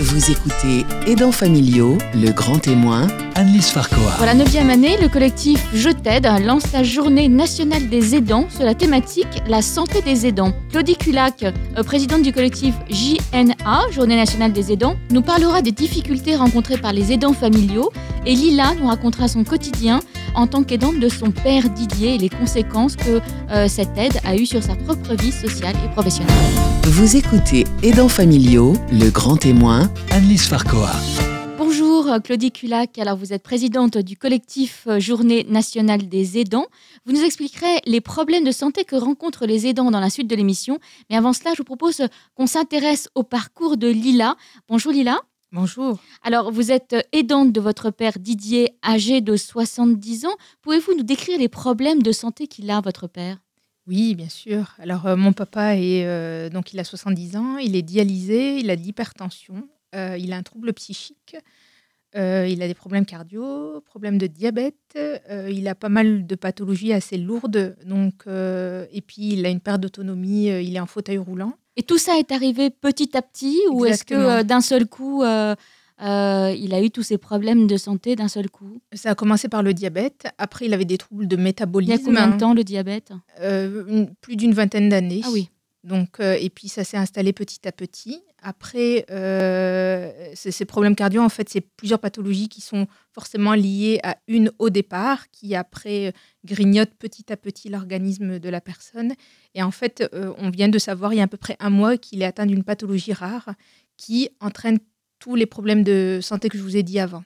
Vous écoutez Aidants familiaux, le grand témoin, Annelise Farcoa. Pour la neuvième année, le collectif Je t'aide lance la journée nationale des aidants sur la thématique la santé des aidants. Claudie Culac, euh, présidente du collectif JNA, Journée nationale des aidants, nous parlera des difficultés rencontrées par les aidants familiaux et Lila nous racontera son quotidien en tant qu'aidante de son père Didier et les conséquences que euh, cette aide a eues sur sa propre vie sociale et professionnelle. vous écoutez Aidants familiaux, le grand témoin, Annelise Farcoa. Bonjour Claudie Culac, alors vous êtes présidente du collectif euh, Journée nationale des aidants. Vous nous expliquerez les problèmes de santé que rencontrent les aidants dans la suite de l'émission. Mais avant cela, je vous propose qu'on s'intéresse au parcours de Lila. Bonjour Lila. Bonjour. Alors, vous êtes aidante de votre père Didier, âgé de 70 ans. Pouvez-vous nous décrire les problèmes de santé qu'il a, votre père? Oui, bien sûr. Alors, euh, mon papa est euh, donc il a 70 ans, il est dialysé, il a de l'hypertension, euh, il a un trouble psychique, euh, il a des problèmes cardio, problèmes de diabète, euh, il a pas mal de pathologies assez lourdes, donc euh, et puis il a une perte d'autonomie, euh, il est en fauteuil roulant. Et tout ça est arrivé petit à petit ou est-ce que euh, d'un seul coup, euh, euh, il a eu tous ces problèmes de santé d'un seul coup? Ça a commencé par le diabète. Après, il avait des troubles de Il y métabolisme. a combien de temps le diabète? Une- Plus d'une vingtaine d'années. Ah oui. Donc, et puis ça s'est installé petit à petit. Après, euh, ces problèmes cardio, en fait, c'est plusieurs pathologies qui sont forcément liées à une au départ, qui après grignote petit à petit l'organisme de la personne. Et en fait, euh, on vient de savoir il y a à peu près un mois qu'il est atteint d'une pathologie rare qui entraîne tous les problèmes de santé que je vous ai dit avant,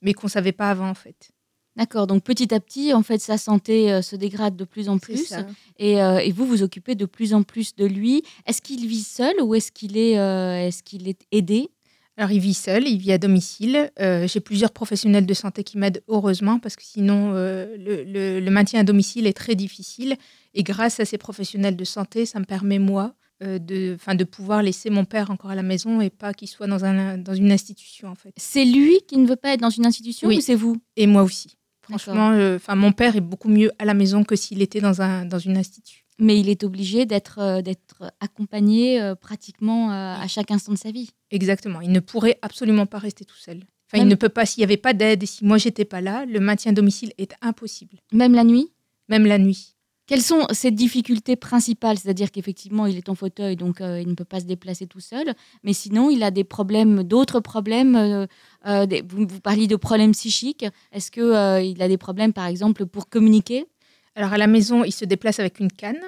mais qu'on ne savait pas avant, en fait. D'accord, donc petit à petit, en fait, sa santé euh, se dégrade de plus en plus. Et, euh, et vous vous occupez de plus en plus de lui. Est-ce qu'il vit seul ou est-ce qu'il est, euh, est, qu'il est aidé? Alors, il vit seul, il vit à domicile. Euh, J'ai plusieurs professionnels de santé qui m'aident, heureusement, parce que sinon, euh, le, le- le maintien à domicile est très difficile. Et grâce à ces professionnels de santé, ça me permet, moi, euh, de, 'fin, de pouvoir laisser mon père encore à la maison et pas qu'il soit dans, un, dans une institution, en fait. C'est lui qui ne veut pas être dans une institution Oui. ou c'est vous? Et moi aussi. Franchement, euh, 'fin, mon père est beaucoup mieux à la maison que s'il était dans, un, dans une institut. Mais il est obligé d'être euh, d'être accompagné euh, pratiquement à chaque instant de sa vie. Exactement. Il ne pourrait absolument pas rester tout seul. Enfin, Même- il ne peut pas, s'il n'y avait pas d'aide et si moi, j'étais pas là, le maintien à domicile est impossible, Même la nuit? Même la nuit. Quelles sont ses difficultés principales? C'est-à-dire qu'effectivement, il est en fauteuil, donc euh, il ne peut pas se déplacer tout seul. Mais sinon, il a des problèmes, d'autres problèmes. euh, euh, vous, vous parliez de problèmes psychiques. Est-ce qu'il il a des problèmes, par exemple, pour communiquer? Alors à la maison, il se déplace avec une canne.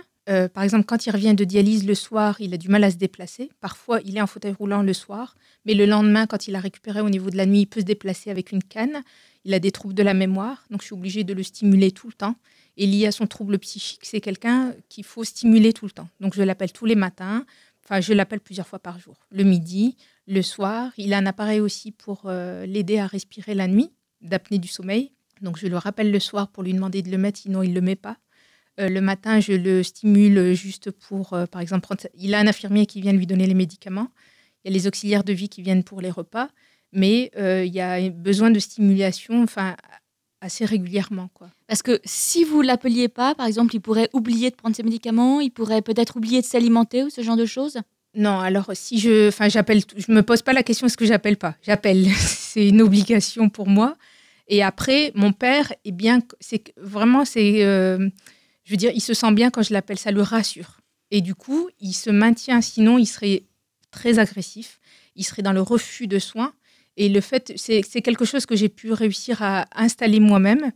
Par exemple, quand il revient de dialyse le soir, il a du mal à se déplacer. Parfois, il est en fauteuil roulant le soir, mais le lendemain, quand il a récupéré au niveau de la nuit, il peut se déplacer avec une canne. Il a des troubles de la mémoire, donc je suis obligée de le stimuler tout le temps. Et lié à son trouble psychique, c'est quelqu'un qu'il faut stimuler tout le temps. Donc je l'appelle tous les matins, enfin je l'appelle plusieurs fois par jour. Le midi, le soir. Il a un appareil aussi pour euh, l'aider à respirer la nuit, d'apnée du sommeil. Donc je le rappelle le soir pour lui demander de le mettre, sinon il ne le met pas. Euh, le matin, je le stimule juste pour, euh, par exemple, prendre il a un infirmier qui vient lui donner les médicaments. Il y a les auxiliaires de vie qui viennent pour les repas. Mais il y a besoin de stimulation enfin, assez régulièrement. Quoi. Parce que si vous l'appeliez pas, par exemple, il pourrait oublier de prendre ses médicaments, il pourrait peut-être oublier de s'alimenter ou ce genre de choses? Non, alors si je, enfin j'appelle, je me pose pas la question est-ce que j'appelle pas? J'appelle, c'est une obligation pour moi. Et après, mon père est bien, c'est vraiment c'est, euh, je veux dire, il se sent bien quand je l'appelle, ça le rassure. Et du coup, il se maintient. Sinon, il serait très agressif. Il serait dans le refus de soins. Et le fait, c'est quelque chose que j'ai pu réussir à installer moi-même.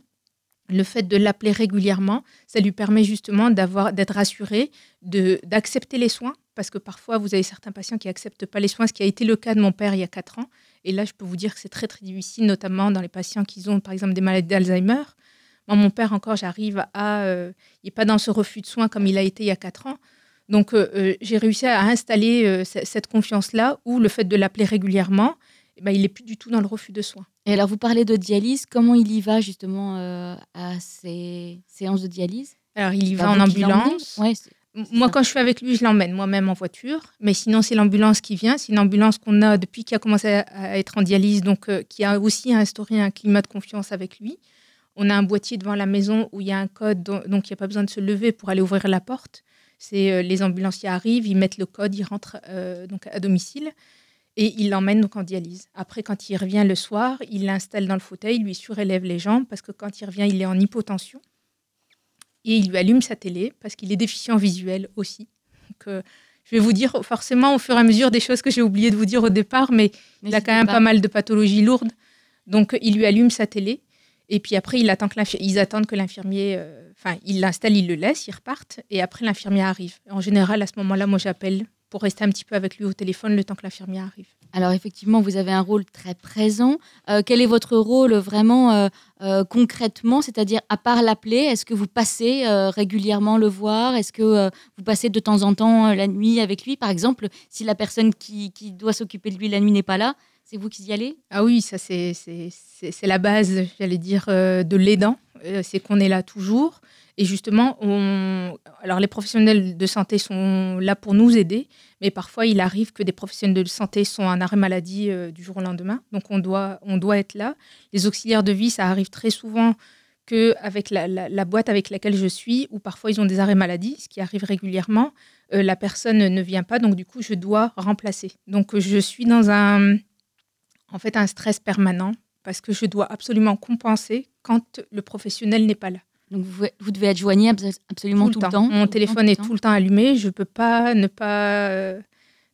Le fait de l'appeler régulièrement, ça lui permet justement d'avoir, d'être rassuré, d'accepter les soins, parce que parfois vous avez certains patients qui acceptent pas les soins, ce qui a été le cas de mon père il y a quatre ans. Et là, je peux vous dire que c'est très très difficile, notamment dans les patients qui ont par exemple des maladies d'Alzheimer. Moi, mon père encore, j'arrive à, euh, il n'est pas dans ce refus de soins comme il a été il y a quatre ans. Donc, euh, euh, j'ai réussi à installer cette confiance-là, où le fait de l'appeler régulièrement, ben, il n'est plus du tout dans le refus de soins. Et alors, vous parlez de dialyse. Comment il y va justement euh, à ces séances de dialyse? Alors, il y va en ambulance. Moi, ça. quand je suis avec lui, je l'emmène moi-même en voiture. Mais sinon, c'est l'ambulance qui vient. C'est une ambulance qu'on a depuis qu'il a commencé à, être en dialyse, donc euh, qui a aussi instauré un climat de confiance avec lui. On a un boîtier devant la maison où il y a un code, do- donc il n'y a pas besoin de se lever pour aller ouvrir la porte. C'est euh, les ambulanciers arrivent, ils mettent le code, ils rentrent euh, donc à domicile. Et il l'emmène donc en dialyse. Après, quand il revient le soir, il l'installe dans le fauteuil, il lui surélève les jambes parce que quand il revient, il est en hypotension. Et il lui allume sa télé parce qu'il est déficient visuel aussi. Donc, euh, je vais vous dire forcément au fur et à mesure des choses que j'ai oublié de vous dire au départ, mais il a quand même pas. mal de pathologies lourdes. Donc, il lui allume sa télé. Et puis après, il attend que ils attendent que l'infirmier. euh, Enfin, il l'installe, il le laisse, ils repartent. Et après, l'infirmier arrive. En général, à ce moment-là, moi, j'appelle pour rester un petit peu avec lui au téléphone le temps que l'infirmier arrive. Alors effectivement, vous avez un rôle très présent. Euh, quel est votre rôle vraiment euh, euh, concrètement? C'est-à-dire, à part l'appeler, est-ce que vous passez euh, régulièrement le voir? Est-ce que euh, vous passez de temps en temps euh, la nuit avec lui? Par exemple, si la personne qui, qui doit s'occuper de lui la nuit n'est pas là, vous qui y allez? Ah oui, ça, c'est- la base, j'allais dire, euh, de l'aidant. Euh, c'est qu'on est là toujours. Et justement, on... alors les professionnels de santé sont là pour nous aider, mais parfois il arrive que des professionnels de santé sont en arrêt maladie euh, du jour au lendemain. Donc on doit, on doit être là. Les auxiliaires de vie, ça arrive très souvent qu'avec la, la, la boîte avec laquelle je suis, ou parfois ils ont des arrêts maladie, ce qui arrive régulièrement, la personne ne vient pas, donc du coup je dois remplacer. Donc je suis dans un, en fait, un stress permanent parce que je dois absolument compenser quand le professionnel n'est pas là. Donc vous, vous devez être joignable absolument tout, le temps. Mon téléphone est tout le temps allumé. Je ne peux pas ne pas euh,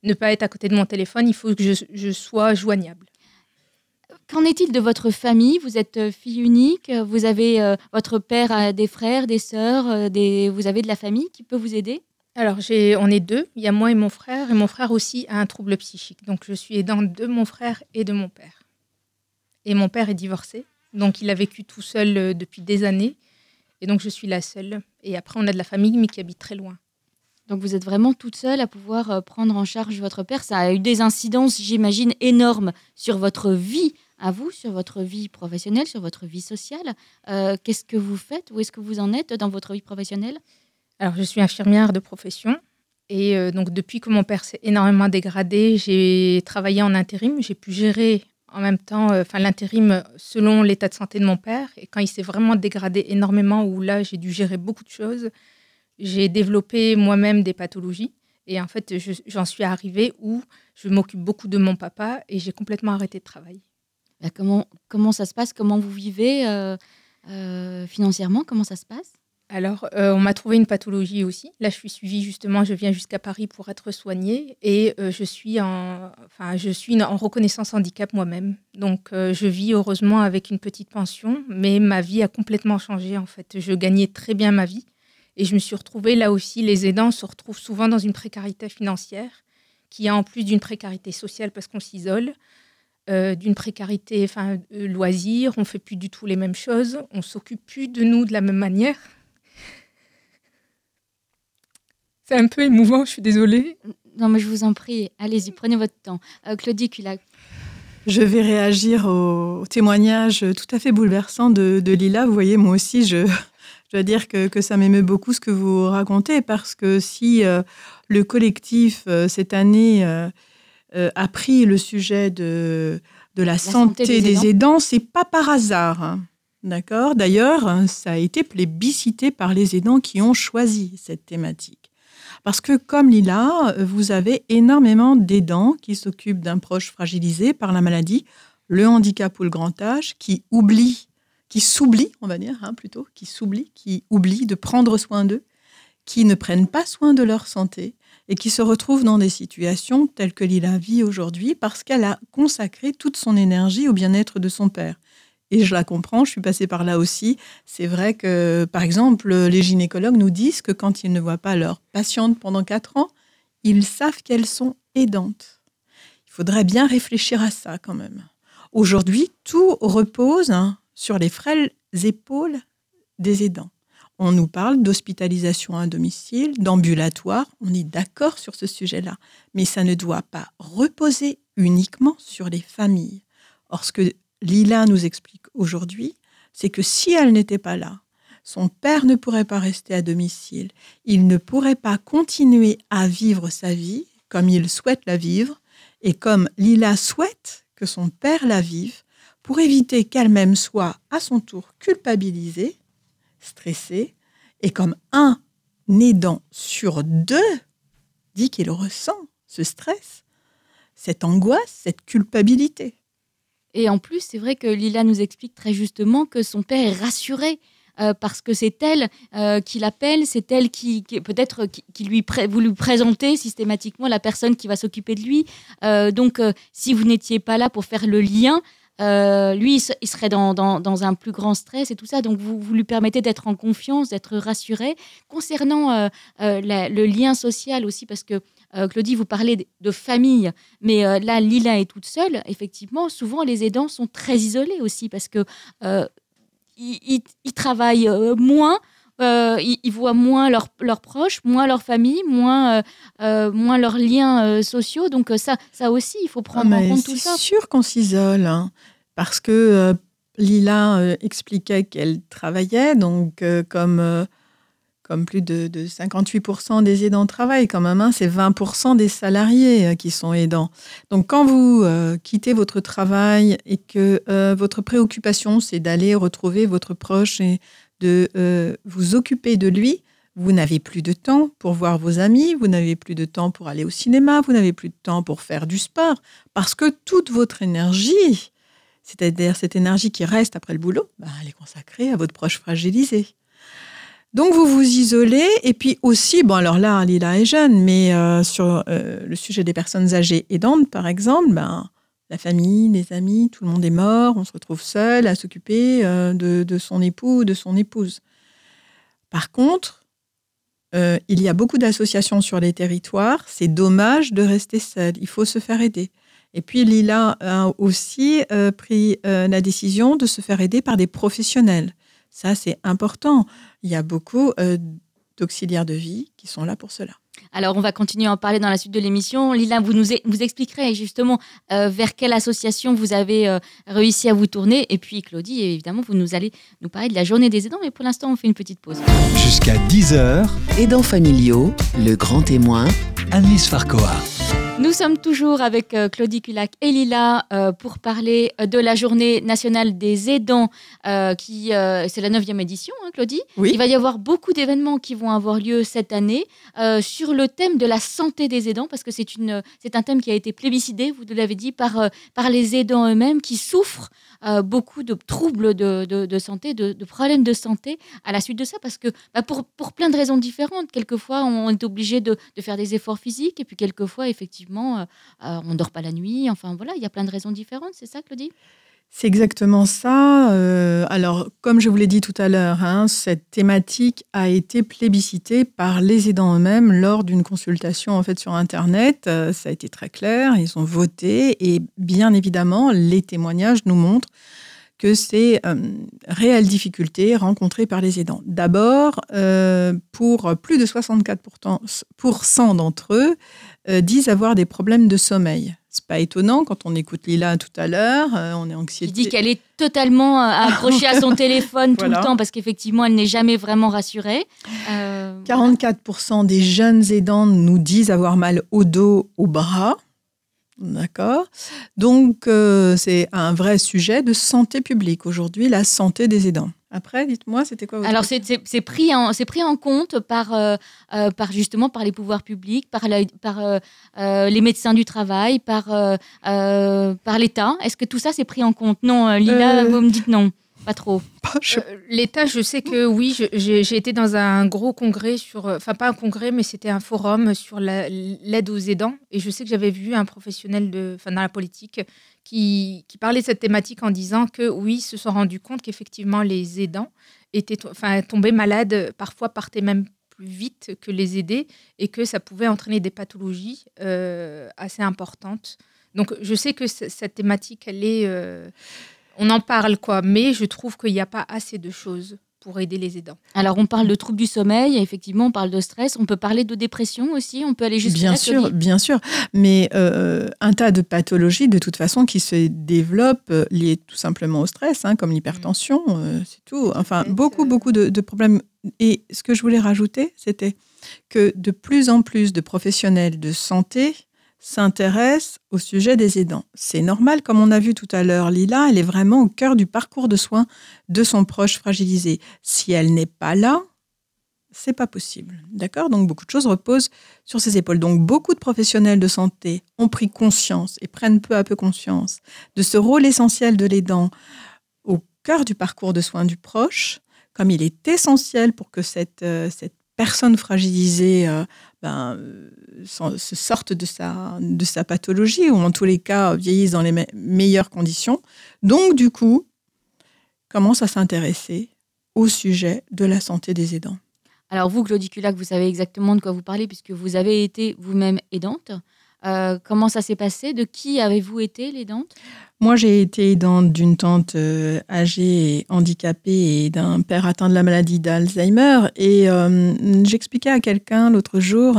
ne pas être à côté de mon téléphone. Il faut que je, je sois joignable. Qu'en est-il de votre famille? Vous êtes euh, fille unique. Vous avez euh, votre père a des frères, des sœurs, des... vous avez de la famille qui peut vous aider? Alors, on est deux. Il y a moi et mon frère. Et mon frère aussi a un trouble psychique. Donc, je suis aidante de mon frère et de mon père. Et mon père est divorcé. Donc, il a vécu tout seul euh, depuis des années. Et donc, je suis la seule. Et après, on a de la famille, mais qui habite très loin. Donc vous êtes vraiment toute seule à pouvoir euh, prendre en charge votre père. Ça a eu des incidences, j'imagine, énormes sur votre vie à vous, sur votre vie professionnelle, sur votre vie sociale. Euh, Qu'est-ce que vous faites? Où est-ce que vous en êtes dans votre vie professionnelle? Alors, je suis infirmière de profession. Et euh, donc, depuis que mon père s'est énormément dégradé, j'ai travaillé en intérim. J'ai pu gérer en même temps euh, l'intérim selon l'état de santé de mon père. Et quand il s'est vraiment dégradé énormément, où là, j'ai dû gérer beaucoup de choses, j'ai développé moi-même des pathologies. Et en fait, je- j'en suis arrivée où je m'occupe beaucoup de mon papa et j'ai complètement arrêté de travailler. Bah, comment, comment ça se passe? Comment vous vivez euh, financièrement? Comment ça se passe? Alors, euh, on m'a trouvé une pathologie aussi. Là, je suis suivie justement, je viens jusqu'à Paris pour être soignée et euh, je suis en, reconnaissance handicap moi-même. Donc, euh, je vis heureusement avec une petite pension, mais ma vie a complètement changé en fait. Je gagnais très bien ma vie et je me suis retrouvée là aussi. Les aidants se retrouvent souvent dans une précarité financière qui a en plus d'une précarité sociale parce qu'on s'isole. d'une précarité enfin, euh, loisir, on fait plus du tout les mêmes choses, on s'occupe plus de nous de la même manière. C'est un peu émouvant, je suis désolée. Non, mais je vous en prie, allez-y, prenez votre temps. Euh, Claudie Culac, Je vais réagir au témoignage tout à fait bouleversant de, de Lila. Vous voyez, moi aussi, je, je dois dire que, que ça m'émeut beaucoup ce que vous racontez, parce que si euh, le collectif, euh, cette année, a pris le sujet de, de la, santé, santé des aidants. aidants, c'est pas par hasard. hein. D'accord? D'ailleurs, ça a été plébiscité par les aidants qui ont choisi cette thématique. Parce que, comme Lila, vous avez énormément d'aidants qui s'occupent d'un proche fragilisé par la maladie, le handicap ou le grand âge, qui oublient, qui s'oublient, on va dire, hein, plutôt, qui s'oublient, qui oublient de prendre soin d'eux, qui ne prennent pas soin de leur santé et qui se retrouvent dans des situations telles que Lila vit aujourd'hui parce qu'elle a consacré toute son énergie au bien-être de son père. Et je la comprends, je suis passée par là aussi. C'est vrai que, par exemple, les gynécologues nous disent que quand ils ne voient pas leur patiente pendant quatre ans, ils savent qu'elles sont aidantes. Il faudrait bien réfléchir à ça quand même. Aujourd'hui, tout repose hein, sur les frêles épaules des aidants. On nous parle d'hospitalisation à domicile, d'ambulatoire, on est d'accord sur ce sujet-là, mais ça ne doit pas reposer uniquement sur les familles. Or, Lila nous explique aujourd'hui, c'est que si elle n'était pas là, son père ne pourrait pas rester à domicile, il ne pourrait pas continuer à vivre sa vie comme il souhaite la vivre et comme Lila souhaite que son père la vive pour éviter qu'elle-même soit à son tour culpabilisée, stressée, et comme un aidant sur deux dit qu'il ressent ce stress, cette angoisse, cette culpabilité. Et en plus, c'est vrai que Lila nous explique très justement que son père est rassuré euh, parce que c'est elle euh, qui l'appelle, c'est elle qui, peut-être qui, lui vous lui présentez systématiquement la personne qui va s'occuper de lui. Euh, donc, si vous n'étiez pas là pour faire le lien, lui, il serait dans, dans, un plus grand stress et tout ça. Donc, vous, vous lui permettez d'être en confiance, d'être rassuré. Concernant le lien social aussi, parce que Claudie, vous parlez de famille, mais là, Lila est toute seule. Effectivement, souvent, les aidants sont très isolés aussi parce que ils, travaillent euh, moins. Euh, ils, voient moins leurs, leurs proches, moins leur famille, moins, euh, moins leurs liens sociaux. Donc ça, ça aussi, il faut prendre ah, en compte tout ça. C'est sûr qu'on s'isole, hein, parce que Lila expliquait qu'elle travaillait, donc comme comme plus de, 58% des aidants travaillent quand même, hein, c'est 20% des salariés euh, qui sont aidants. Donc quand vous euh, quittez votre travail et que euh, votre préoccupation, c'est d'aller retrouver votre proche et de vous occuper de lui, vous n'avez plus de temps pour voir vos amis, vous n'avez plus de temps pour aller au cinéma, vous n'avez plus de temps pour faire du sport, parce que toute votre énergie, c'est-à-dire cette énergie qui reste après le boulot, bah, elle est consacrée à votre proche fragilisé. Donc vous vous isolez et puis aussi, bon alors là, Lila est jeune, mais euh, sur euh, le sujet des personnes âgées aidantes, par exemple, ben, la famille, les amis, tout le monde est mort, on se retrouve seul à s'occuper euh, de, son époux ou de son épouse. Par contre, il y a beaucoup d'associations sur les territoires, c'est dommage de rester seul, il faut se faire aider. Et puis Lila a aussi pris la décision de se faire aider par des professionnels. Ça, c'est important. Il y a beaucoup euh, d'auxiliaires de vie qui sont là pour cela. Alors, on va continuer à en parler dans la suite de l'émission. Lila, vous nous vous expliquerez justement euh, vers quelle association vous avez euh, réussi à vous tourner. Et puis, Claudie, évidemment, vous nous allez nous parler de la journée des aidants. Mais pour l'instant, on fait une petite pause. Jusqu'à 10h. Aidants familiaux, le grand témoin. Annelise Farcoa. Nous sommes toujours avec euh, Claudie Culac et Lila euh, pour parler euh, de la journée nationale des aidants, qui c'est la 9e édition, hein, Claudie. Il va y avoir beaucoup d'événements qui vont avoir lieu cette année sur le thème de la santé des aidants, parce que c'est un thème qui a été plébiscité, vous l'avez dit, par, par les aidants eux-mêmes qui souffrent beaucoup de troubles de, santé, de, problèmes de santé à la suite de ça, parce que bah, pour, pour plein de raisons différentes, quelquefois on est obligé de, faire des efforts physiques, et puis quelquefois, effectivement, euh, euh, on ne dort pas la nuit. Enfin voilà, il y a plein de raisons différentes, c'est ça, Claudie? C'est exactement ça. Euh, alors, comme je vous l'ai dit tout à l'heure, hein, cette thématique a été plébiscitée par les aidants eux-mêmes lors d'une consultation en fait sur Internet. ça a été très clair, ils ont voté et bien évidemment, les témoignages nous montrent que c'est une réelle difficulté rencontrée par les aidants. D'abord, pour plus de 64% d'entre eux, euh, disent avoir des problèmes de sommeil. C'est pas étonnant quand on écoute Lila tout à l'heure, euh, on est anxiété. Il dit qu'elle est totalement euh, accrochée à son téléphone tout le temps parce qu'effectivement elle n'est jamais vraiment rassurée. 44% des jeunes aidants nous disent avoir mal au dos, au bras. D'accord Donc, c'est un vrai sujet de santé publique aujourd'hui, la santé des aidants. Après, dites-moi, c'était quoi votre Alors, c'est pris, en, pris en compte par, euh, euh, par, justement par les pouvoirs publics, par, par euh, les médecins du travail, par, par l'État. Est-ce que tout ça, c'est pris en compte? Non, Lila, vous me dites non. Pas trop. L'État, je sais que oui, j'ai été dans un gros congrès sur, enfin pas un congrès, mais c'était un forum sur l'aide aux aidants. Et je sais que j'avais vu un professionnel de, enfin dans la politique qui, parlait de cette thématique en disant que oui, se sont rendus compte qu'effectivement les aidants étaient, enfin, tombaient malades, parfois partaient même plus vite que les aidés et que ça pouvait entraîner des pathologies euh, assez importantes. Donc je sais que cette thématique, elle est, euh, on en parle quoi, mais je trouve qu'il n'y a pas assez de choses pour aider les aidants. Alors, on parle de troubles du sommeil, effectivement, on parle de stress, on peut parler de dépression aussi, on peut aller jusqu'à Bien sûr, bien sûr, mais euh, un tas de pathologies, de toute façon, qui se développent euh, liées tout simplement au stress, hein, comme l'hypertension, mm. euh, c'est tout. Enfin, beaucoup, beaucoup de, de, problèmes. Et ce que je voulais rajouter, c'était que de plus en plus de professionnels de santé s'intéresse au sujet des aidants. C'est normal, comme on a vu tout à l'heure, Lila, elle est vraiment au cœur du parcours de soins de son proche fragilisé. Si elle n'est pas là, c'est pas possible. D'accord? Donc beaucoup de choses reposent sur ses épaules. Donc beaucoup de professionnels de santé ont pris conscience et prennent peu à peu conscience de ce rôle essentiel de l'aidant au cœur du parcours de soins du proche, comme il est essentiel pour que cette, euh, cette personne fragilisée euh, ben, se sorte de sa, de sa pathologie ou en tous les cas vieillisse dans les meilleures conditions. Donc du coup, commence à s'intéresser au sujet de la santé des aidants. Alors vous, Claudie Culac, vous savez exactement de quoi vous parlez puisque vous avez été vous-même aidante. Euh, comment ça s'est passé? De qui avez-vous été l'aidante? Moi, j'ai été aidante d'une tante euh, âgée et handicapée et d'un père atteint de la maladie d'Alzheimer. Et euh, j'expliquais à quelqu'un l'autre jour,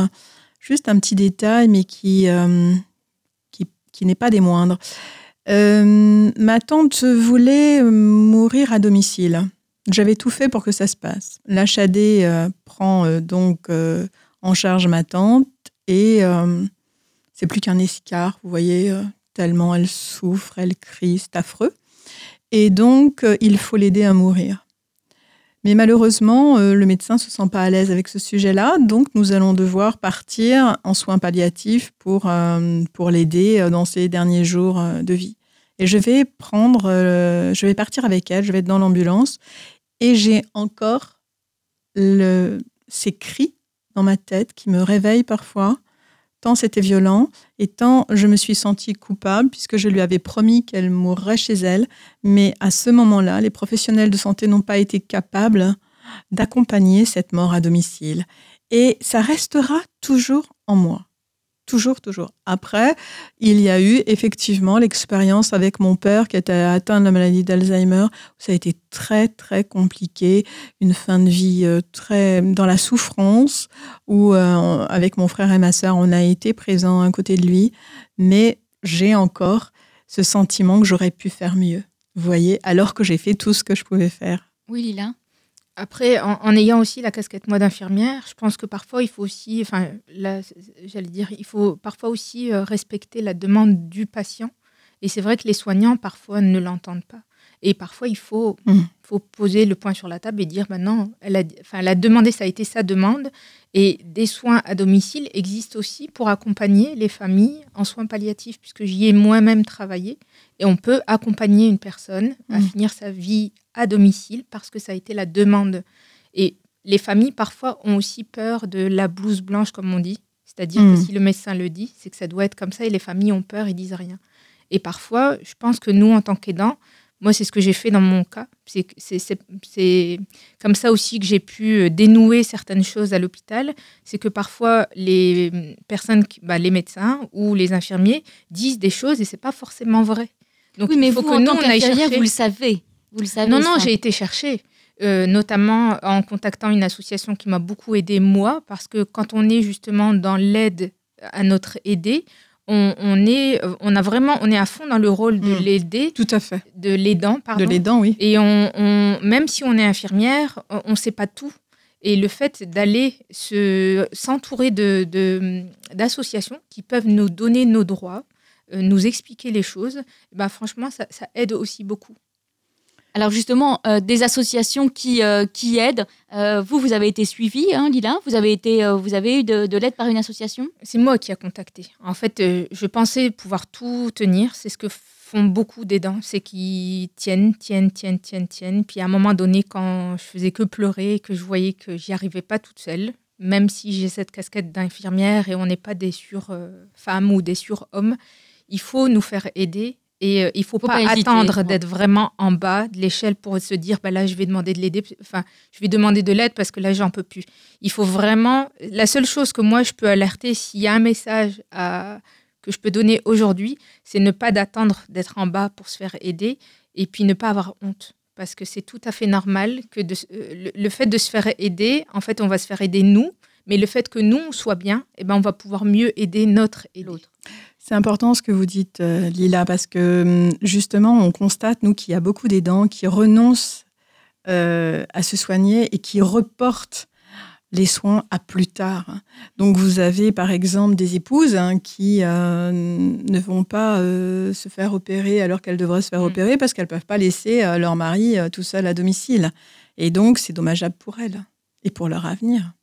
juste un petit détail, mais qui, qui, qui n'est pas des moindres. ma tante voulait mourir à domicile. J'avais tout fait pour que ça se passe. L'HAD euh, prend euh, donc euh, en charge ma tante et c'est plus qu'un escar, vous voyez, tellement elle souffre, elle crie, c'est affreux. Et donc, il faut l'aider à mourir. Mais malheureusement, le médecin ne se sent pas à l'aise avec ce sujet-là, donc nous allons devoir partir en soins palliatifs pour, pour l'aider dans ses derniers jours de vie. Et je vais prendre, je vais partir avec elle, je vais être dans l'ambulance et j'ai encore le, ces cris dans ma tête qui me réveillent parfois, tant c'était violent et tant je me suis sentie coupable puisque je lui avais promis qu'elle mourrait chez elle. Mais à ce moment-là, les professionnels de santé n'ont pas été capables d'accompagner cette mort à domicile. Et ça restera toujours en moi. Toujours, toujours. Après, il y a eu effectivement l'expérience avec mon père qui était atteint de la maladie d'Alzheimer. Ça a été très, très compliqué. Une fin de vie euh, très dans la souffrance, où euh, avec mon frère et ma sœur, on a été présents à côté de lui. Mais j'ai encore ce sentiment que j'aurais pu faire mieux. Vous voyez, alors que j'ai fait tout ce que je pouvais faire. Oui, Lila. Après, en, ayant aussi la casquette moi d'infirmière, je pense que parfois il faut aussi, enfin, j'allais dire, il faut parfois aussi euh, respecter la demande du patient. Et c'est vrai que les soignants parfois ne l'entendent pas. Et parfois il faut, mmh. faut poser le point sur la table et dire maintenant, bah elle a, enfin, elle a demandé, ça a été sa demande. Et des soins à domicile existent aussi pour accompagner les familles en soins palliatifs, puisque j'y ai moi-même travaillé. Et on peut accompagner une personne à mmh. finir sa vie à domicile parce que ça a été la demande. Et les familles, parfois, ont aussi peur de la blouse blanche, comme on dit. C'est-à-dire que hmm. si le médecin le dit, c'est que ça doit être comme ça et les familles ont peur et disent rien. Et parfois, je pense que nous, en tant qu'aidants, moi, c'est ce que j'ai fait dans mon cas. C'est comme ça aussi que j'ai pu euh, dénouer certaines choses à l'hôpital. C'est que parfois, les personnes, bah, les médecins ou les infirmiers disent des choses et c'est pas forcément vrai. Donc, oui, mais il faut que nous, on aille chercher. Vous le savez. Vous le savez. Non, non, j'ai été chercher. Euh, notamment en contactant une association qui m'a beaucoup aidé moi, parce que quand on est justement dans l'aide à notre aidé, on, est, on a vraiment, on est à fond dans le rôle de mm. l'aider. Tout à fait. De l'aidant, pardon. De l'aidant, oui. Et on, même si on est infirmière, on ne sait pas tout. Et le fait d'aller se, s'entourer de, d'associations qui peuvent nous donner nos droits, euh, nous expliquer les choses, bah, franchement, ça aide aussi beaucoup. Alors justement, euh, des associations qui, euh, qui aident. Euh, vous, vous avez été suivi, hein, Lila Vous avez, été, vous avez eu de, l'aide par une association? C'est moi qui a contacté. En fait, je pensais pouvoir tout tenir. C'est ce que font beaucoup d'aidants. C'est qu'ils tiennent, tiennent, tiennent, tiennent, tiennent. Puis à un moment donné, quand je faisais que pleurer, que je voyais que j'y arrivais pas toute seule, même si j'ai cette casquette d'infirmière et on n'est pas des sur-femmes ou des sur-hommes, il faut nous faire aider et euh, il ne faut, pas, attendre d'être vraiment en bas de l'échelle pour se dire, bah là, je vais demander de l'aider. Enfin, je vais demander de l'aide parce que là, j'en peux plus. Il faut vraiment. La seule chose que moi, je peux alerter, s'il y a un message à, que je peux donner aujourd'hui, c'est ne pas d'attendre d'être en bas pour se faire aider et puis ne pas avoir honte. Parce que c'est tout à fait normal que de, euh, le, fait de se faire aider, en fait, on va se faire aider nous, mais le fait que nous, on soit bien, eh ben, on va pouvoir mieux aider notre et l'autre. C'est important ce que vous dites, euh, Lila, parce que hum, justement, on constate, nous, qu'il y a beaucoup d'aidants qui renoncent euh, à se soigner et qui reportent les soins à plus tard. Donc vous avez par exemple des épouses hein, qui euh, ne vont pas se faire opérer alors qu'elles devraient se faire mm. opérer parce qu'elles ne peuvent pas laisser leur mari tout seul à domicile. Et donc c'est dommageable pour elles. et pour leur avenir.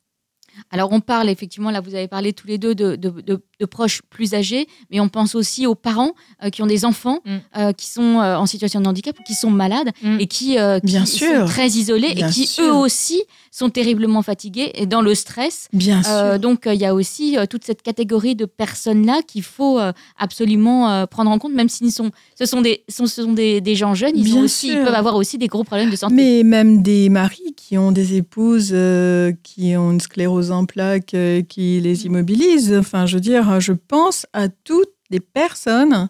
Alors on parle effectivement, là vous avez parlé tous les deux de, de, de, de proches plus âgés, mais on pense aussi aux parents euh, qui ont des enfants Mm. euh, qui sont euh, en situation de handicap ou qui sont malades Mm. et qui, euh, qui Bien sont sûr. très isolés Bien et qui sûr. eux aussi sont terriblement fatigués et dans le stress. Bien Euh, donc euh, il y a aussi euh, toute cette catégorie de personnes-là qu'il faut absolument prendre en compte, même si sont, ce sont des, sont, ce sont des, des gens jeunes, ils, Bien ont aussi, ils sûr. peuvent avoir aussi des gros problèmes de santé. Mais même des maris qui ont des épouses euh, qui ont une sclérose en plaques euh, qui les immobilisent. Enfin, je veux dire, je pense à toutes les personnes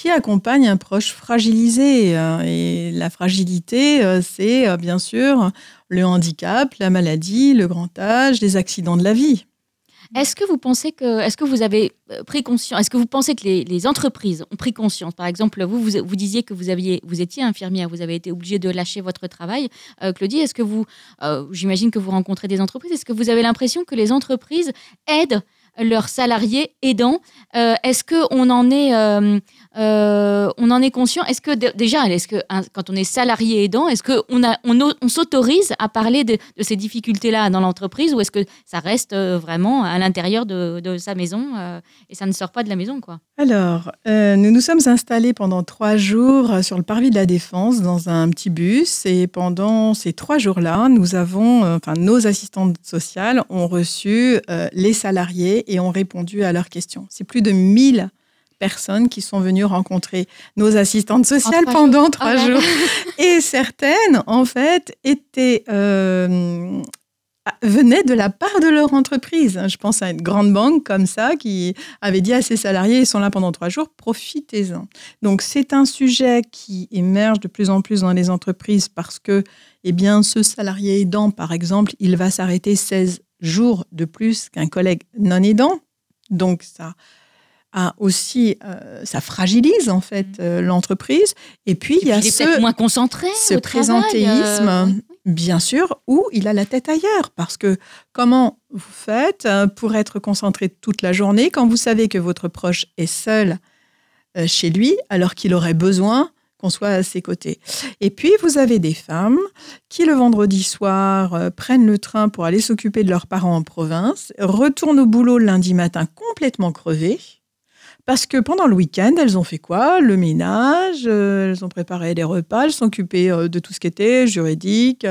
qui accompagnent un proche fragilisé. euh, Et la fragilité, euh, c'est euh, bien sûr le handicap, la maladie, le grand âge, les accidents de la vie. Est-ce que vous pensez que, est-ce que vous avez euh, pris conscience, est-ce que vous pensez que les, entreprises ont pris conscience? Par exemple, vous, vous, disiez que vous aviez, vous étiez infirmière, vous avez été obligée de lâcher votre travail. Claudie, est-ce que vous, j'imagine que vous rencontrez des entreprises, est-ce que vous avez l'impression que les entreprises aident leurs salariés aidants? Est-ce que on en est, euh, on en est conscient Est-ce que déjà, est-ce que quand on est salarié aidant, est-ce que on on, s'autorise à parler de, ces difficultés-là dans l'entreprise ou est-ce que ça reste euh, vraiment à l'intérieur de, sa maison euh, et ça ne sort pas de la maison, quoi? Alors, nous nous sommes installés pendant trois jours sur le parvis de la Défense dans un petit bus et pendant ces trois jours-là, nous avons, enfin, nos assistantes sociales ont reçu les salariés et ont répondu à leurs questions. C'est plus de 1000 personnes qui sont venues rencontrer nos assistantes sociales trois pendant jours. trois Ah, jours. Et certaines, en fait, étaient euh, venaient de la part de leur entreprise. Je pense à une grande banque comme ça qui avait dit à ses salariés, ils sont là pendant trois jours, profitez-en. Donc c'est un sujet qui émerge de plus en plus dans les entreprises parce que, eh bien, ce salarié aidant, par exemple, il va s'arrêter 16 jours de plus qu'un collègue non aidant. Donc ça a aussi, euh, ça fragilise en fait euh, l'entreprise. Et puis il y a ce, moins concentré ce travail, présentéisme, euh, bien sûr, où il a la tête ailleurs. Parce que comment vous faites pour être concentré toute la journée quand vous savez que votre proche est seul chez lui alors qu'il aurait besoin qu'on soit à ses côtés? Et puis, vous avez des femmes qui, le vendredi soir, euh, prennent le train pour aller s'occuper de leurs parents en province, retournent au boulot le lundi matin complètement crevées, parce que pendant le week-end, elles ont fait quoi? Le ménage, euh, elles ont préparé des repas, elles sont occupées euh, de tout ce qui était juridique,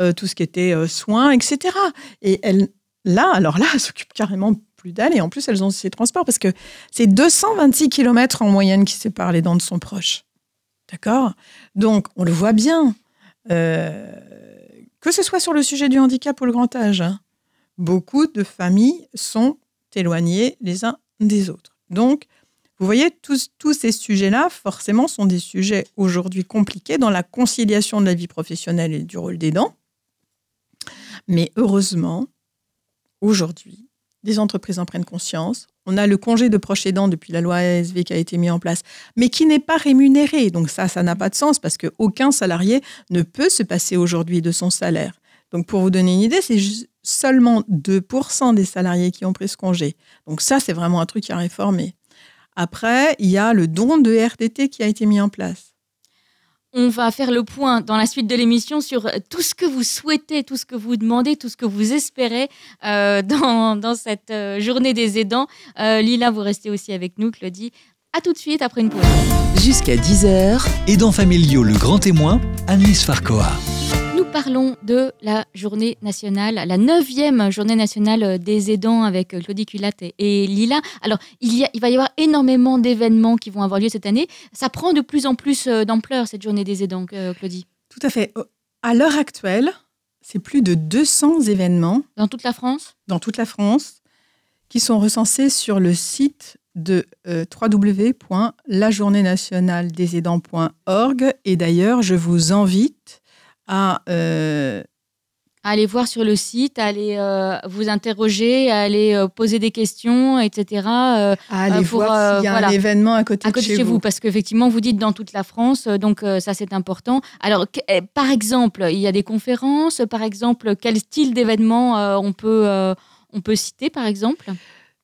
euh, tout ce qui était soins, etc. Et elles, là, alors là, elles s'occupent carrément plus d'elles. Et en plus, elles ont ces transports parce que c'est 226 km en moyenne qui séparent les dents de son proche. D'accord? Donc, on le voit bien. que ce soit sur le sujet du handicap ou le grand âge, hein, beaucoup de familles sont éloignées les uns des autres. Donc, vous voyez, tous, tous ces sujets-là, forcément, sont des sujets aujourd'hui compliqués dans la conciliation de la vie professionnelle et du rôle d'aidant. Mais heureusement, aujourd'hui, les entreprises en prennent conscience. On a le congé de proche aidant depuis la loi ASV qui a été mis en place, mais qui n'est pas rémunéré. Donc ça, ça n'a pas de sens parce qu'aucun salarié ne peut se passer aujourd'hui de son salaire. Donc pour vous donner une idée, c'est seulement 2% des salariés qui ont pris ce congé. Donc ça, c'est vraiment un truc à réformer. Après, il y a le don de RTT qui a été mis en place. On va faire le point dans la suite de l'émission sur tout ce que vous souhaitez, tout ce que vous demandez, tout ce que vous espérez euh, dans, dans cette euh, journée des aidants. Euh, Lila, vous restez aussi avec nous, Claudie. À tout de suite après une pause. Jusqu'à 10h, Aidants familiaux, le grand témoin, Annelise Farcoa. Parlons de la journée nationale, la neuvième journée nationale des aidants avec Claudie Culatte et, Lila. Alors, il, y a- il va y avoir énormément d'événements qui vont avoir lieu cette année. Ça prend de plus en plus euh, d'ampleur, cette journée des aidants, euh, Claudie. Tout à fait. À l'heure actuelle, c'est plus de 200 événements Dans toute la France? dans toute la France qui sont recensés sur le site de euh, www.lajournéenationaledesaidants.org. Et d'ailleurs, je vous invite à... euh, aller voir sur le site, à aller euh, vous interroger, à aller euh, poser des questions, etc. euh, à aller pour, voir s'il y a voilà. un événement à côté, à côté de chez, vous. parce qu'effectivement, vous dites dans toute la France, donc ça c'est important. Alors, que- eh, par exemple, il y a des conférences, par exemple, quel style d'événement on, peut, on peut citer, par exemple?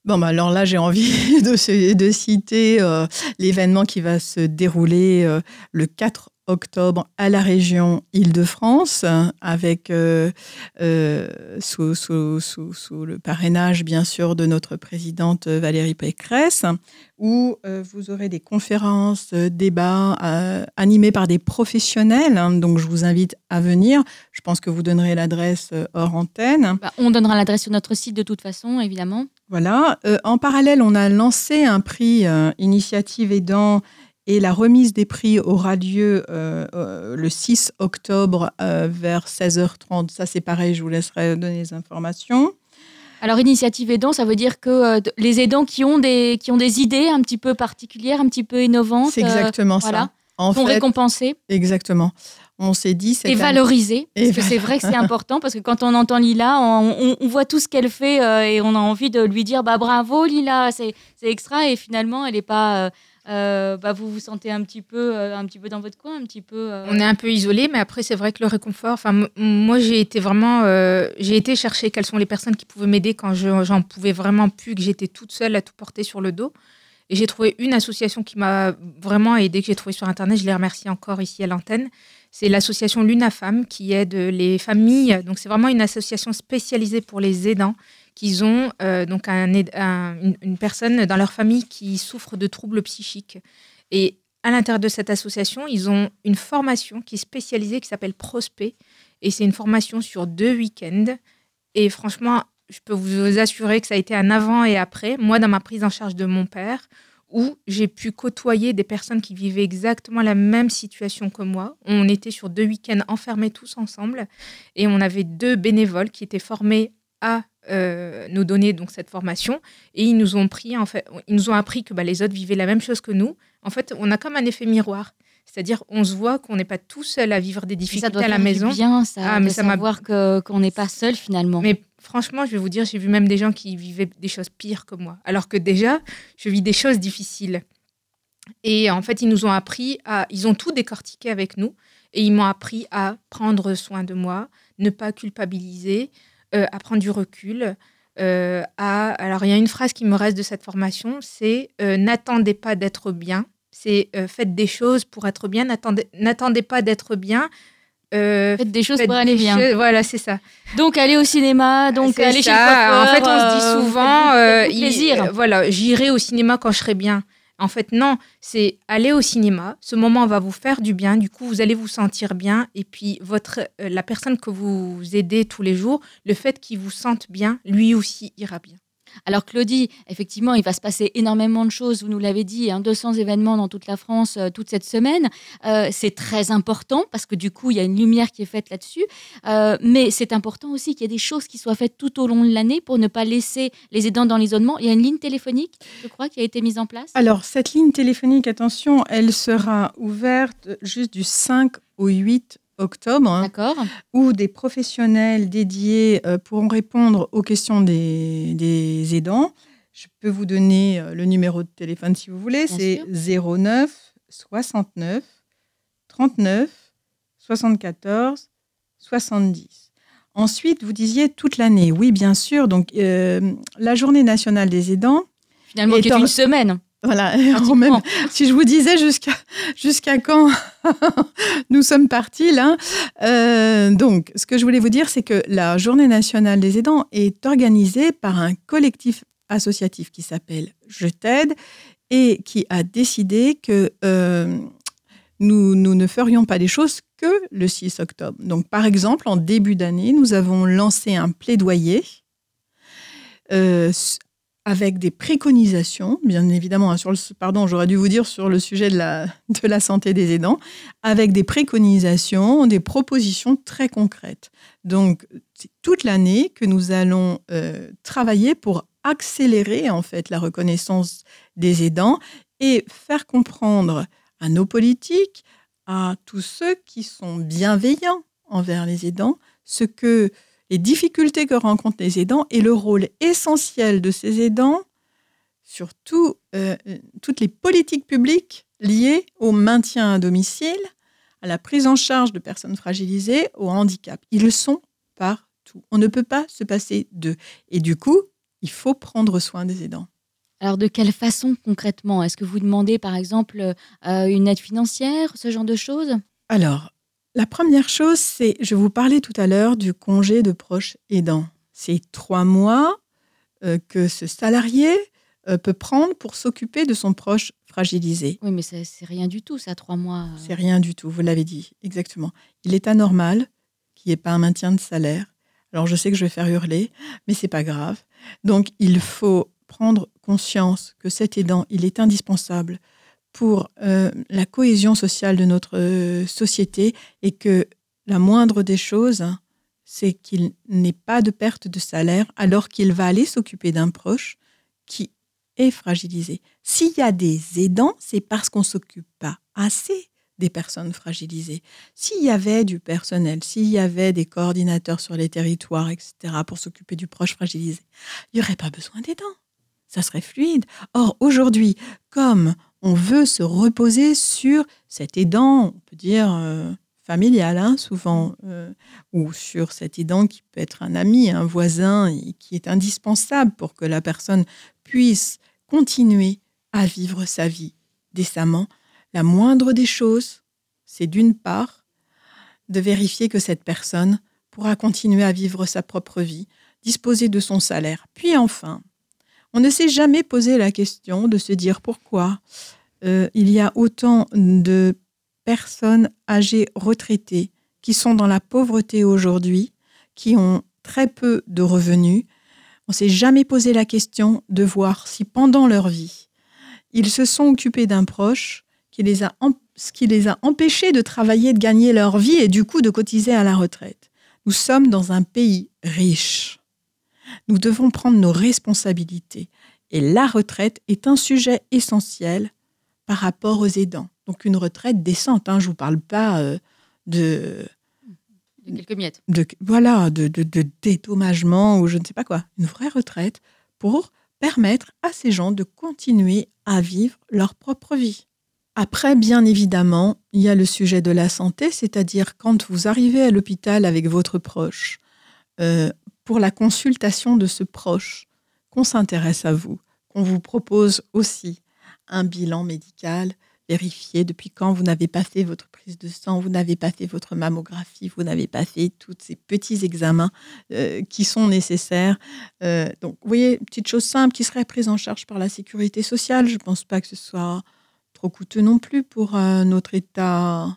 Bon, bah alors là, j'ai envie de, citer euh, l'événement qui va se dérouler euh, le 4 octobre à la région Île-de-France, avec euh, euh, sous, sous, sous, sous, le parrainage bien sûr de notre présidente Valérie Pécresse, où euh, vous aurez des conférences, débats animés par des professionnels. Hein. donc je vous invite à venir. Je pense que vous donnerez l'adresse hors antenne. Bah, on donnera l'adresse sur notre site de toute façon, évidemment. Voilà. en parallèle, on a lancé un prix Initiative aidant et la remise des prix aura lieu euh, euh, le 6 octobre euh, vers 16h30. Ça, c'est pareil, je vous laisserai donner les informations. Alors, initiative aidant, ça veut dire que les aidants qui ont, des, qui ont des idées un petit peu particulières, un petit peu innovantes. C'est exactement ça. En sont récompensés. Exactement. On s'est dit. Et valorisés. Parce que c'est vrai que c'est important, parce que quand on entend Lila, on, on, voit tout ce qu'elle fait et on a envie de lui dire bah, bravo Lila, c'est extra. Et finalement, elle n'est pas euh, bah, vous vous sentez un petit peu, euh, un petit peu dans votre coin, un petit peu. Euh, On est un peu isolé, mais après c'est vrai que le réconfort. Moi j'ai été vraiment, j'ai été chercher quelles sont les personnes qui pouvaient m'aider quand j'en pouvais vraiment plus, que j'étais toute seule à tout porter sur le dos. Et j'ai trouvé une association qui m'a vraiment aidée, que j'ai trouvée sur Internet. Je les remercie encore ici à l'antenne. C'est l'association Luna Femme qui aide les familles. Donc, c'est vraiment une association spécialisée pour les aidants qu'ils ont euh, donc un, une, personne dans leur famille qui souffre de troubles psychiques. Et à l'intérieur de cette association, ils ont une formation qui est spécialisée, qui s'appelle Prospect. Et c'est une formation sur deux week-ends. Et franchement, je peux vous assurer que ça a été un avant et après. Moi, dans ma prise en charge de mon père, où j'ai pu côtoyer des personnes qui vivaient exactement la même situation que moi. On était sur deux week-ends enfermés tous ensemble et on avait deux bénévoles qui étaient formés à euh, nous donner donc cette formation. Et ils nous ont pris en fait ils nous ont appris que bah, les autres vivaient la même chose que nous. En fait on a comme un effet miroir. C'est-à-dire on se voit qu'on n'est pas tout seul à vivre des difficultés à la maison. bien ça ah, mais ça savoir que qu'on n'est pas seul finalement. Mais franchement je vais vous dire j'ai vu même des gens qui vivaient des choses pires que moi. Alors que déjà je vis des choses difficiles. Et en fait ils nous ont appris à ils ont tout décortiqué avec nous. Et ils m'ont appris à prendre soin de moi ne pas culpabiliser à prendre du recul. Euh, à, alors, il y a une phrase qui me reste de cette formation, c'est euh, n'attendez pas d'être bien. C'est faites des choses pour être bien. N'attendez pas d'être bien. faites des choses pour aller bien. voilà, c'est ça. Donc aller au cinéma, donc aller chez le coiffeur, En fait, on se dit souvent, plaisir. voilà, j'irai au cinéma quand je serai bien. En fait, non, c'est aller au cinéma. Ce moment va vous faire du bien. Du coup, vous allez vous sentir bien. Et puis, votre, euh, la personne que vous aidez tous les jours, le fait qu'il vous sente bien, lui aussi ira bien. Alors Claudie, effectivement, il va se passer énormément de choses, vous nous l'avez dit, 200 hein, événements dans toute la France euh, toute cette semaine. Euh, c'est très important parce que du coup, il y a une lumière qui est faite là-dessus. Euh, mais c'est important aussi qu'il y ait des choses qui soient faites tout au long de l'année pour ne pas laisser les aidants dans l'isolement. Il y a une ligne téléphonique, je crois, qui a été mise en place. Alors, cette ligne téléphonique, attention, elle sera ouverte juste du 5 au 8 octobre, hein, où des professionnels dédiés euh, pourront répondre aux questions des, aidants. Je peux vous donner euh, le numéro de téléphone si vous voulez. C'est 09 69 39 74 70. Ensuite, vous disiez toute l'année. Oui, bien sûr. Donc, euh, la journée nationale des aidants. Finalement, qui est une semaine. Voilà, même, si je vous disais jusqu'à jusqu'à quand nous sommes partis là. Euh, donc, ce que je voulais vous dire, c'est que la Journée nationale des aidants est organisée par un collectif associatif qui s'appelle Je t'aide et qui a décidé que euh, nous, nous ne ferions pas des choses que le 6 octobre. Donc, par exemple, en début d'année, nous avons lancé un plaidoyer euh, avec des préconisations, bien évidemment, hein, pardon, j'aurais dû vous dire sur le sujet de la, de la santé des aidants, avec des préconisations, des propositions très concrètes. Donc, c'est toute l'année que nous allons euh, travailler pour accélérer en fait la reconnaissance des aidants et faire comprendre à nos politiques, à tous ceux qui sont bienveillants envers les aidants, ce que les difficultés que rencontrent les aidants et le rôle essentiel de ces aidants sur euh, toutes les politiques publiques liées au maintien à domicile, à la prise en charge de personnes fragilisées, au handicap. Ils sont partout. On ne peut pas se passer d'eux. Et du coup, il faut prendre soin des aidants. Alors, de quelle façon concrètement? Est-ce que vous demandez, par exemple, euh, une aide financière, ce genre de choses? Alors, la première chose, c'est, je vous parlais tout à l'heure du congé de proche aidant. C'est trois mois euh, que ce salarié euh, peut prendre pour s'occuper de son proche fragilisé. Oui, mais c'est rien du tout, ça, trois mois. C'est rien du tout, vous l'avez dit, exactement. Il est anormal qu'il n'y ait pas un maintien de salaire. Alors je sais que je vais faire hurler, mais c'est pas grave. Donc il faut prendre conscience que cet aidant, il est indispensable pour euh, la cohésion sociale de notre euh, société et que la moindre des choses, c'est qu'il n'ait pas de perte de salaire alors qu'il va aller s'occuper d'un proche qui est fragilisé. S'il y a des aidants, c'est parce qu'on s'occupe pas assez des personnes fragilisées. S'il y avait du personnel, s'il y avait des coordinateurs sur les territoires, etc., pour s'occuper du proche fragilisé, il n'y aurait pas besoin d'aidants. Ça serait fluide. Or, aujourd'hui, comme on veut se reposer sur cet aidant, on peut dire euh, familial, hein, souvent, euh, ou sur cet aidant qui peut être un ami, un voisin, et qui est indispensable pour que la personne puisse continuer à vivre sa vie décemment. La moindre des choses, c'est d'une part de vérifier que cette personne pourra continuer à vivre sa propre vie, disposer de son salaire. Puis enfin, on ne s'est jamais posé la question de se dire pourquoi euh, il y a autant de personnes âgées retraitées qui sont dans la pauvreté aujourd'hui, qui ont très peu de revenus. On s'est jamais posé la question de voir si pendant leur vie, ils se sont occupés d'un proche qui les a, ce qui les a empêchés de travailler, de gagner leur vie et du coup de cotiser à la retraite. Nous sommes dans un pays riche. Nous devons prendre nos responsabilités. Et la retraite est un sujet essentiel par rapport aux aidants. Donc une retraite décente. Hein, je vous parle pas euh, de, De quelques miettes. de voilà de, de, de dédommagement ou je ne sais pas quoi. Une vraie retraite pour permettre à ces gens de continuer à vivre leur propre vie. Après, bien évidemment, il y a le sujet de la santé, c'est-à-dire quand vous arrivez à l'hôpital avec votre proche, euh, pour la consultation de ce proche, qu'on s'intéresse à vous, qu'on vous propose aussi un bilan médical, vérifier depuis quand vous n'avez pas fait votre prise de sang, vous n'avez pas fait votre mammographie, vous n'avez pas fait tous ces petits examens euh, qui sont nécessaires. Euh, donc, vous voyez, petite chose simple qui serait prise en charge par la sécurité sociale. Je ne pense pas que ce soit trop coûteux non plus pour euh, notre État.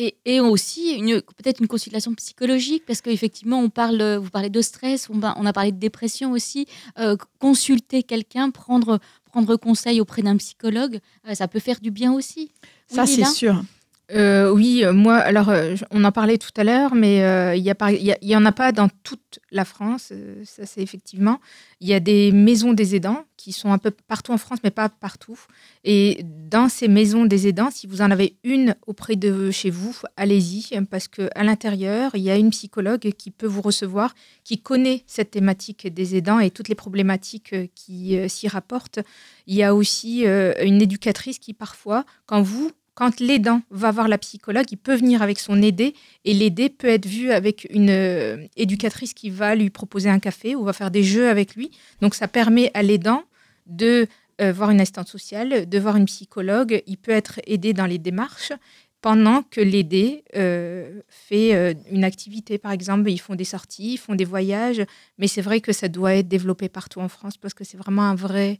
Et, et aussi, une- peut-être une consultation psychologique, parce qu'effectivement, on parle, vous parlez de stress, on, a parlé de dépression aussi. Euh, consulter quelqu'un, prendre, prendre conseil auprès d'un psychologue, euh, ça peut faire du bien aussi. Ça, Oui, c'est sûr. Euh, oui, euh, moi, alors, euh, on en parlait tout à l'heure, mais il y a par- il y, a- il y en a pas dans toute la France, ça c'est effectivement. Il y a des maisons des aidants qui sont un peu partout en France, mais pas partout. Et dans ces maisons des aidants, si vous en avez une auprès de chez vous, allez-y, parce qu'à l'intérieur, il y a une psychologue qui peut vous recevoir, qui connaît cette thématique des aidants et toutes les problématiques qui s'y rapportent. Il y a aussi une éducatrice qui parfois, quand vous quand l'aidant va voir la psychologue, il peut venir avec son aidé et l'aider peut être vu avec une euh, éducatrice qui va lui proposer un café ou va faire des jeux avec lui. Donc ça permet à l'aidant de euh, voir une assistante sociale, de voir une psychologue. Il peut être aidé dans les démarches pendant que l'aidé euh, fait une activité. Par exemple, ils font des sorties, ils font des voyages. Mais c'est vrai que ça doit être développé partout en France parce que c'est vraiment un vrai,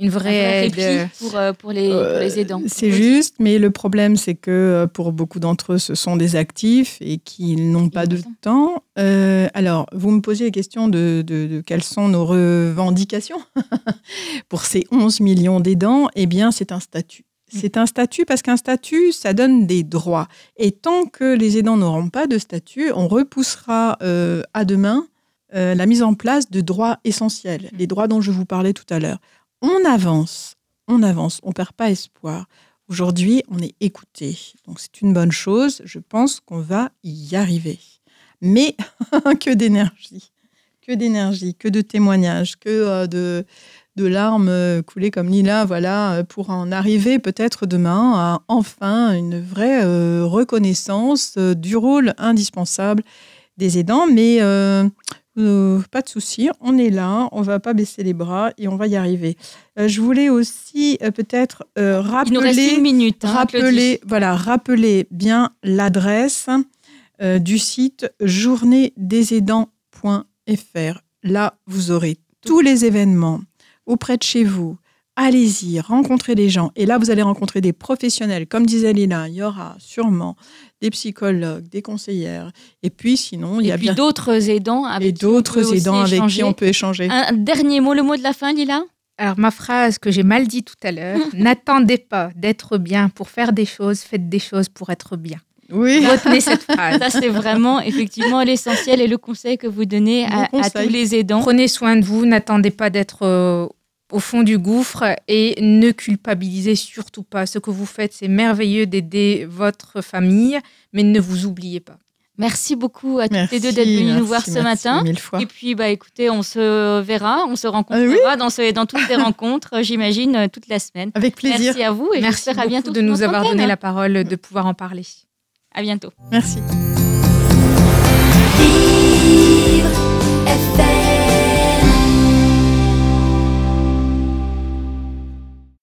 une Un vrai vraie aide. répit pour, euh, pour, les, pour les aidants. Euh, C'est juste, mais le problème, c'est que euh, pour beaucoup d'entre eux, ce sont des actifs et qu'ils n'ont pas de temps. temps. Euh, alors, vous me posez la question de, de- de quelles sont nos revendications pour ces 11 millions d'aidants? Eh bien, c'est un statut. C'est un statut parce qu'un statut, ça donne des droits. Et tant que les aidants n'auront pas de statut, on repoussera euh, à demain euh, la mise en place de droits essentiels, les droits dont je vous parlais tout à l'heure. On avance, on avance, on perd pas espoir. Aujourd'hui, on est écouté, donc c'est une bonne chose. Je pense qu'on va y arriver. Mais que d'énergie, que d'énergie, que de témoignages, que euh, de, de larmes euh, coulées comme Lila, voilà, euh, pour en arriver peut-être demain à enfin une vraie reconnaissance du rôle indispensable des aidants. Mais euh, pas de souci, on est là, on va pas baisser les bras et on va y arriver. Euh, je voulais aussi euh, peut-être Il nous reste rappeler, une minute. hein, rappeler, voilà, rappeler bien l'adresse du site journéedesaidants.fr. Là, vous aurez tous les événements auprès de chez vous. Allez-y, rencontrez les gens. Et là, vous allez rencontrer des professionnels. Comme disait Lila, il y aura sûrement des psychologues, des conseillères. Et puis, sinon, il y Et a puis bien d'autres aidants et avec qui on peut d'autres aussi aidants avec qui échanger. on peut échanger. Un dernier mot, le mot de la fin, Lila? Alors, ma phrase que j'ai mal dit tout à l'heure, n'attendez pas d'être bien pour faire des choses, faites des choses pour être bien. Oui. Retenez cette phrase. Ça, c'est vraiment effectivement l'essentiel et le conseil que vous donnez à, tous les aidants. Prenez soin de vous, n'attendez pas d'être euh, au fond du gouffre et ne culpabilisez surtout pas. Ce que vous faites, c'est merveilleux d'aider votre famille, mais ne vous oubliez pas. Merci beaucoup à toutes les deux d'être venues nous voir ce merci matin. Mille fois. Et puis, bah, écoutez, on se verra, on se rencontrera Ah oui dans, ce- dans toutes les rencontres, j'imagine, euh, toute la semaine. Avec plaisir. Merci à vous et Merci à bientôt de nous avoir donné la parole, de pouvoir en parler. À bientôt. Merci.